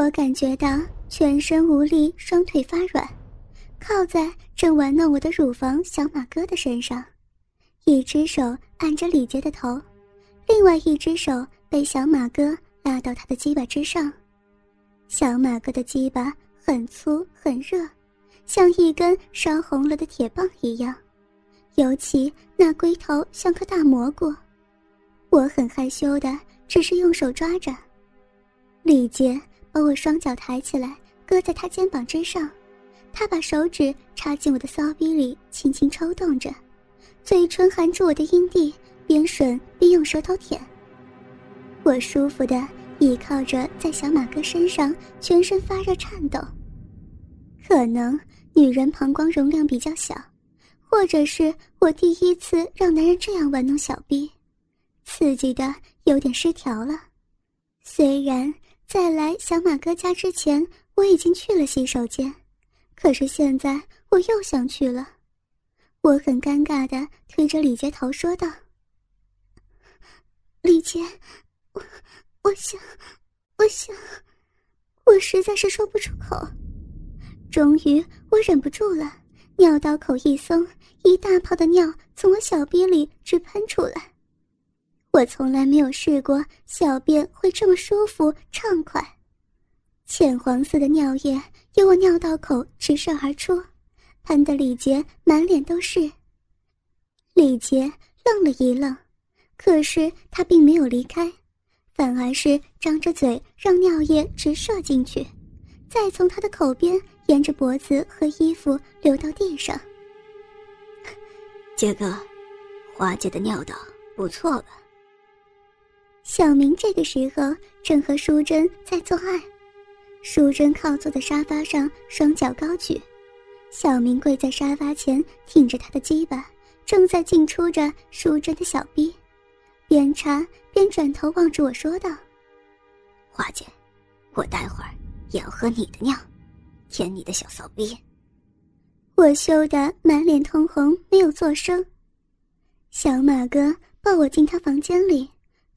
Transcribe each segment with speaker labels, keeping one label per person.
Speaker 1: 我感觉到全身无力，双腿发软，靠在正玩弄我的乳房小马哥的身上，一只手按着李杰的头，另外一只手被小马哥拉到他的鸡巴之上。小马哥的鸡巴很粗很热，像一根烧红了的铁棒一样，尤其那龟头像颗大蘑菇。我很害羞的，只是用手抓着。李杰把我双脚抬起来，搁在他肩膀之上，他把手指插进我的骚逼里，轻轻抽动着，嘴唇含住我的阴蒂，边吮边用舌头舔。我舒服的。倚靠着在小马哥身上，全身发热颤抖。可能女人膀胱容量比较小，或者是我第一次让男人这样玩弄小逼，刺激的有点失调了。虽然在来小马哥家之前我已经去了洗手间，可是现在我又想去了。我很尴尬的推着李杰头说道：“李杰，我。”我想，我想，我实在是说不出口。终于，我忍不住了，尿道口一松，一大泡的尿从我小逼里直喷出来。我从来没有试过小便会这么舒服畅快，浅黄色的尿液由我尿道口直射而出，喷得李杰满脸都是。李杰愣了一愣，可是他并没有离开。反而是张着嘴，让尿液直射进去，再从他的口边沿着脖子和衣服流到地上。
Speaker 2: 杰哥，花姐的尿道不错吧？
Speaker 1: 小明这个时候正和淑珍在做爱，淑珍靠坐在沙发上，双脚高举，小明跪在沙发前，挺着他的鸡巴，正在进出着淑珍的小臂。边插边转头望着我说道：“
Speaker 2: 花姐，我待会儿也要喝你的尿，舔你的小骚逼。”
Speaker 1: 我羞得满脸通红，没有作声。小马哥抱我进他房间里，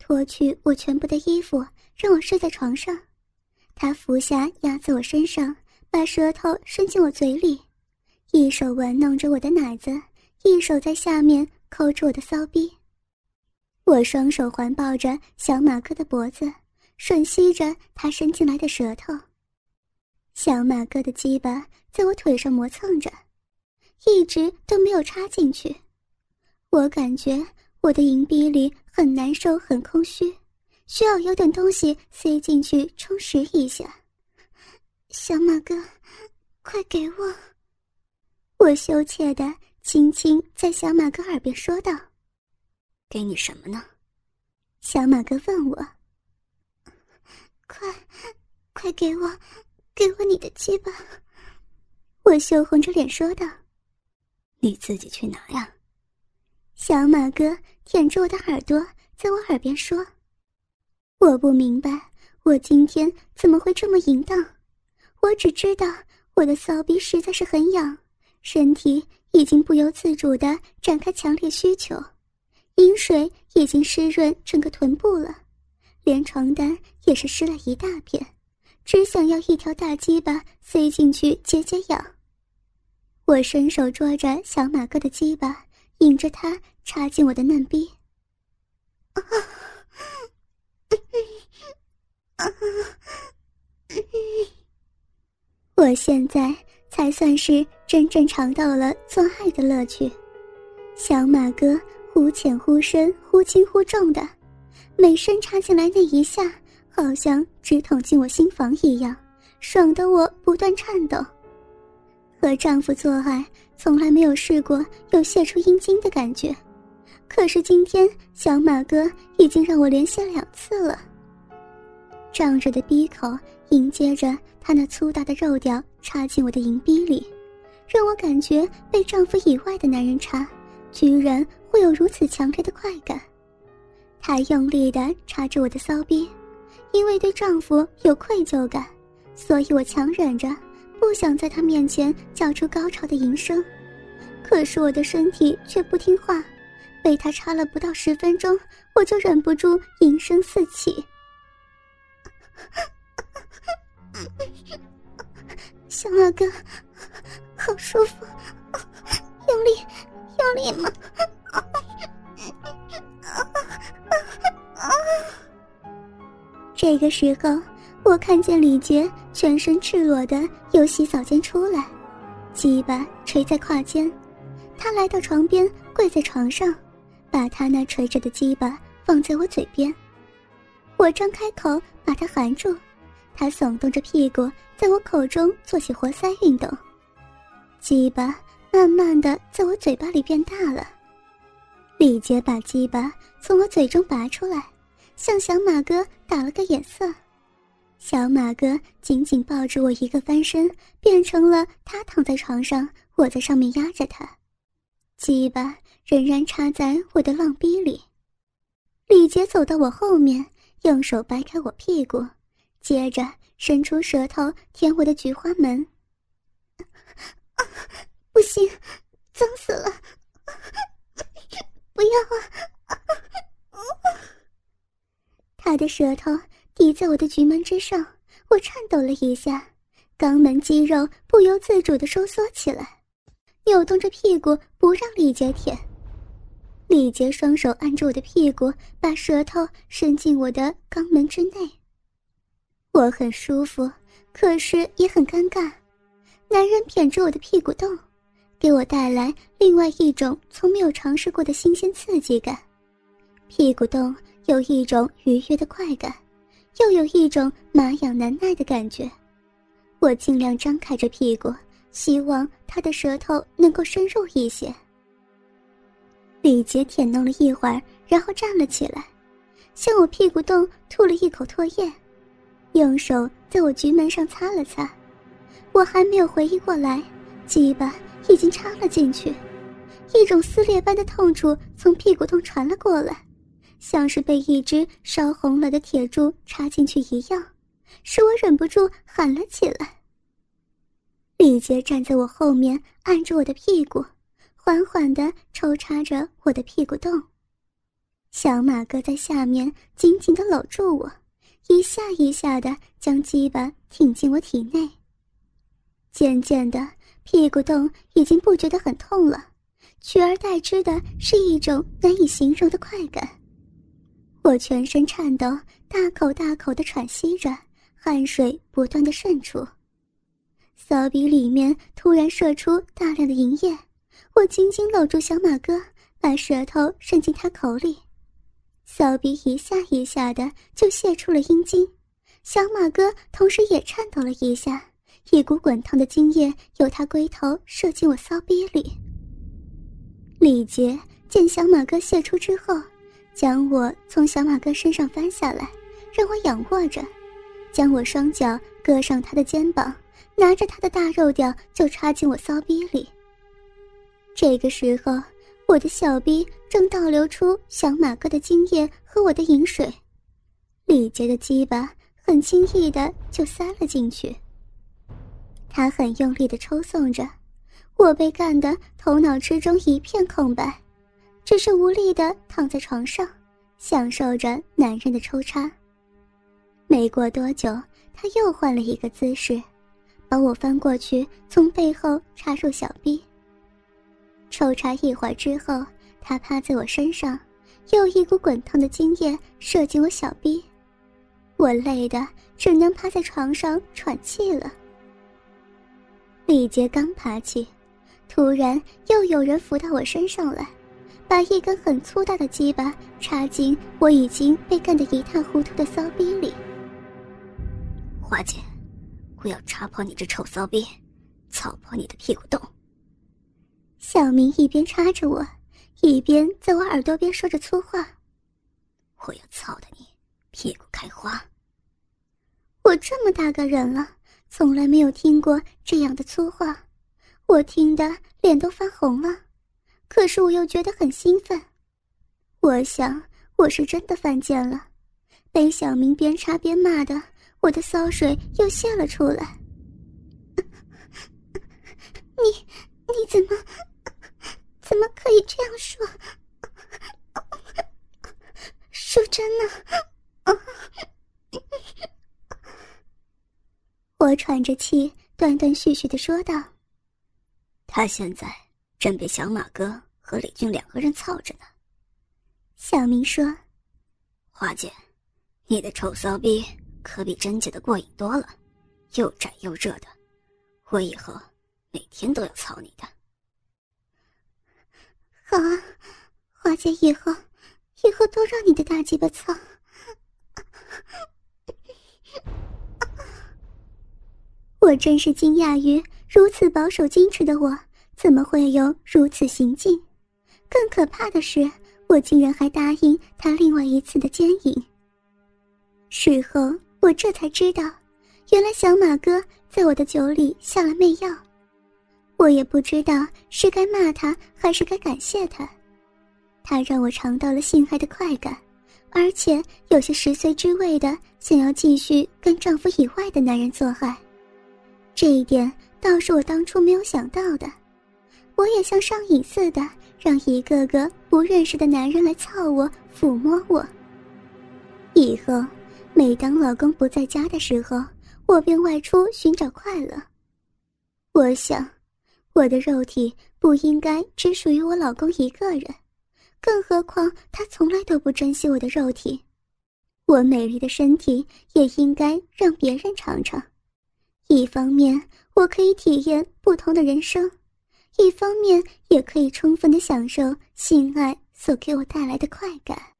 Speaker 1: 脱去我全部的衣服，让我睡在床上。他俯下压在我身上，把舌头伸进我嘴里，一手玩弄着我的奶子，一手在下面抠住我的骚逼。我双手环抱着小马哥的脖子，吮吸着他伸进来的舌头。小马哥的鸡巴在我腿上磨蹭着，一直都没有插进去。我感觉我的银币里很难受，很空虚，需要有点东西塞进去充实一下。小马哥，快给我！我羞怯的轻轻在小马哥耳边说道。
Speaker 2: 给你什么呢？
Speaker 1: 小马哥问我。快，快给我，给我你的鸡巴！我羞红着脸说道。
Speaker 2: 你自己去拿呀。
Speaker 1: 小马哥舔着我的耳朵，在我耳边说。我不明白，我今天怎么会这么淫荡？我只知道我的骚逼实在是很痒，身体已经不由自主的展开强烈需求。饮水已经湿润整个臀部了，连床单也是湿了一大片，只想要一条大鸡巴塞进去解解痒。我伸手捉着小马哥的鸡巴，引着他插进我的嫩逼。我现在才算是真正尝到了做爱的乐趣，小马哥。忽浅忽深，忽轻忽重的，每伸插进来那一下，好像直捅进我心房一样，爽得我不断颤抖。和丈夫做爱，从来没有试过有泄出阴茎的感觉，可是今天小马哥已经让我连泄两次了。胀着的逼口迎接着他那粗大的肉屌插进我的银逼里，让我感觉被丈夫以外的男人插，居然。会有如此强烈的快感，他用力的插着我的骚逼，因为对丈夫有愧疚感，所以我强忍着，不想在他面前叫出高潮的吟声。可是我的身体却不听话，被他插了不到十分钟，我就忍不住吟声四起。小马哥，好舒服，用力，用力吗？这个时候，我看见李杰全身赤裸的由洗澡间出来，鸡巴垂在胯间。他来到床边，跪在床上，把他那垂着的鸡巴放在我嘴边。我张开口把他含住，他耸动着屁股在我口中做起活塞运动，鸡巴慢慢的在我嘴巴里变大了。李杰把鸡巴从我嘴中拔出来，向小马哥打了个眼色。小马哥紧紧抱着我，一个翻身，变成了他躺在床上，我在上面压着他。鸡巴仍然插在我的浪逼里。李杰走到我后面，用手掰开我屁股，接着伸出舌头舔我的菊花门。不行，脏死了！不要啊！他的舌头抵在我的菊门之上，我颤抖了一下，肛门肌肉不由自主的收缩起来。扭动着屁股不让李杰舔，李杰双手按住我的屁股，把舌头伸进我的肛门之内。我很舒服，可是也很尴尬。男人舔着我的屁股洞，给我带来另外一种从没有尝试过的新鲜刺激感。屁股洞有一种愉悦的快感，又有一种麻痒难耐的感觉。我尽量张开着屁股。希望他的舌头能够深入一些。李杰舔弄了一会儿，然后站了起来，向我屁股洞吐了一口唾液，用手在我局门上擦了擦。我还没有回忆过来，鸡巴已经插了进去，一种撕裂般的痛楚从屁股洞传了过来，像是被一只烧红了的铁柱插进去一样，使我忍不住喊了起来。李杰站在我后面，按住我的屁股，缓缓地抽插着我的屁股洞。小马哥在下面紧紧地搂住我，一下一下地将鸡巴挺进我体内。渐渐的，屁股洞已经不觉得很痛了，取而代之的是一种难以形容的快感。我全身颤抖，大口大口的喘息着，汗水不断的渗出。骚逼里面突然射出大量的银液，我紧紧搂住小马哥，把舌头伸进他口里，骚逼一下一下的就泄出了阴茎，小马哥同时也颤抖了一下，一股滚烫的精液由他龟头射进我骚逼里。李杰见小马哥泄出之后，将我从小马哥身上翻下来，让我仰卧着，将我双脚搁上他的肩膀。拿着他的大肉屌就插进我骚逼里。这个时候，我的小逼正倒流出小马哥的精液和我的饮水，李杰的鸡巴很轻易的就塞了进去。他很用力的抽送着，我被干得头脑之中一片空白，只是无力的躺在床上，享受着男人的抽插。没过多久，他又换了一个姿势。把我翻过去，从背后插入小臂。抽插一会儿之后，他趴在我身上，又一股滚烫的精液射进我小臂，我累得只能趴在床上喘气了。李杰刚爬起，突然又有人扶到我身上来，把一根很粗大的鸡巴插进我已经被干得一塌糊涂的骚逼里。
Speaker 2: 花姐。我要插破你这臭骚逼，操破你的屁股洞！
Speaker 1: 小明一边插着我，一边在我耳朵边说着粗话：“
Speaker 2: 我要操的你屁股开花！”
Speaker 1: 我这么大个人了，从来没有听过这样的粗话，我听得脸都发红了。可是我又觉得很兴奋，我想我是真的犯贱了，被小明边插边骂的。我的骚水又泄了出来。你你怎么怎么可以这样说？淑珍呢？我喘着气，断断续续的说道：“
Speaker 2: 他现在正被小马哥和李俊两个人操着呢。”
Speaker 1: 小明说：“
Speaker 2: 花姐，你的臭骚逼可比珍姐的过瘾多了，又窄又热的，我以后每天都要操你的。”
Speaker 1: 好啊，花姐，以后以后都让你的大鸡巴操。我真是惊讶于如此保守矜持的我，怎么会有如此行径？更可怕的是，我竟然还答应他另外一次的奸淫。事后我这才知道，原来小马哥在我的酒里下了媚药。我也不知道是该骂他还是该感谢他，他让我尝到了性爱的快感，而且有些食髓知味的想要继续跟丈夫以外的男人做爱。这一点倒是我当初没有想到的，我也像上瘾似的，让一个个不认识的男人来操我、抚摸我。以后，每当老公不在家的时候，我便外出寻找快乐。我想，我的肉体不应该只属于我老公一个人，更何况他从来都不珍惜我的肉体。我美丽的身体也应该让别人尝尝。一方面，我可以体验不同的人生；一方面，也可以充分的享受性爱所给我带来的快感。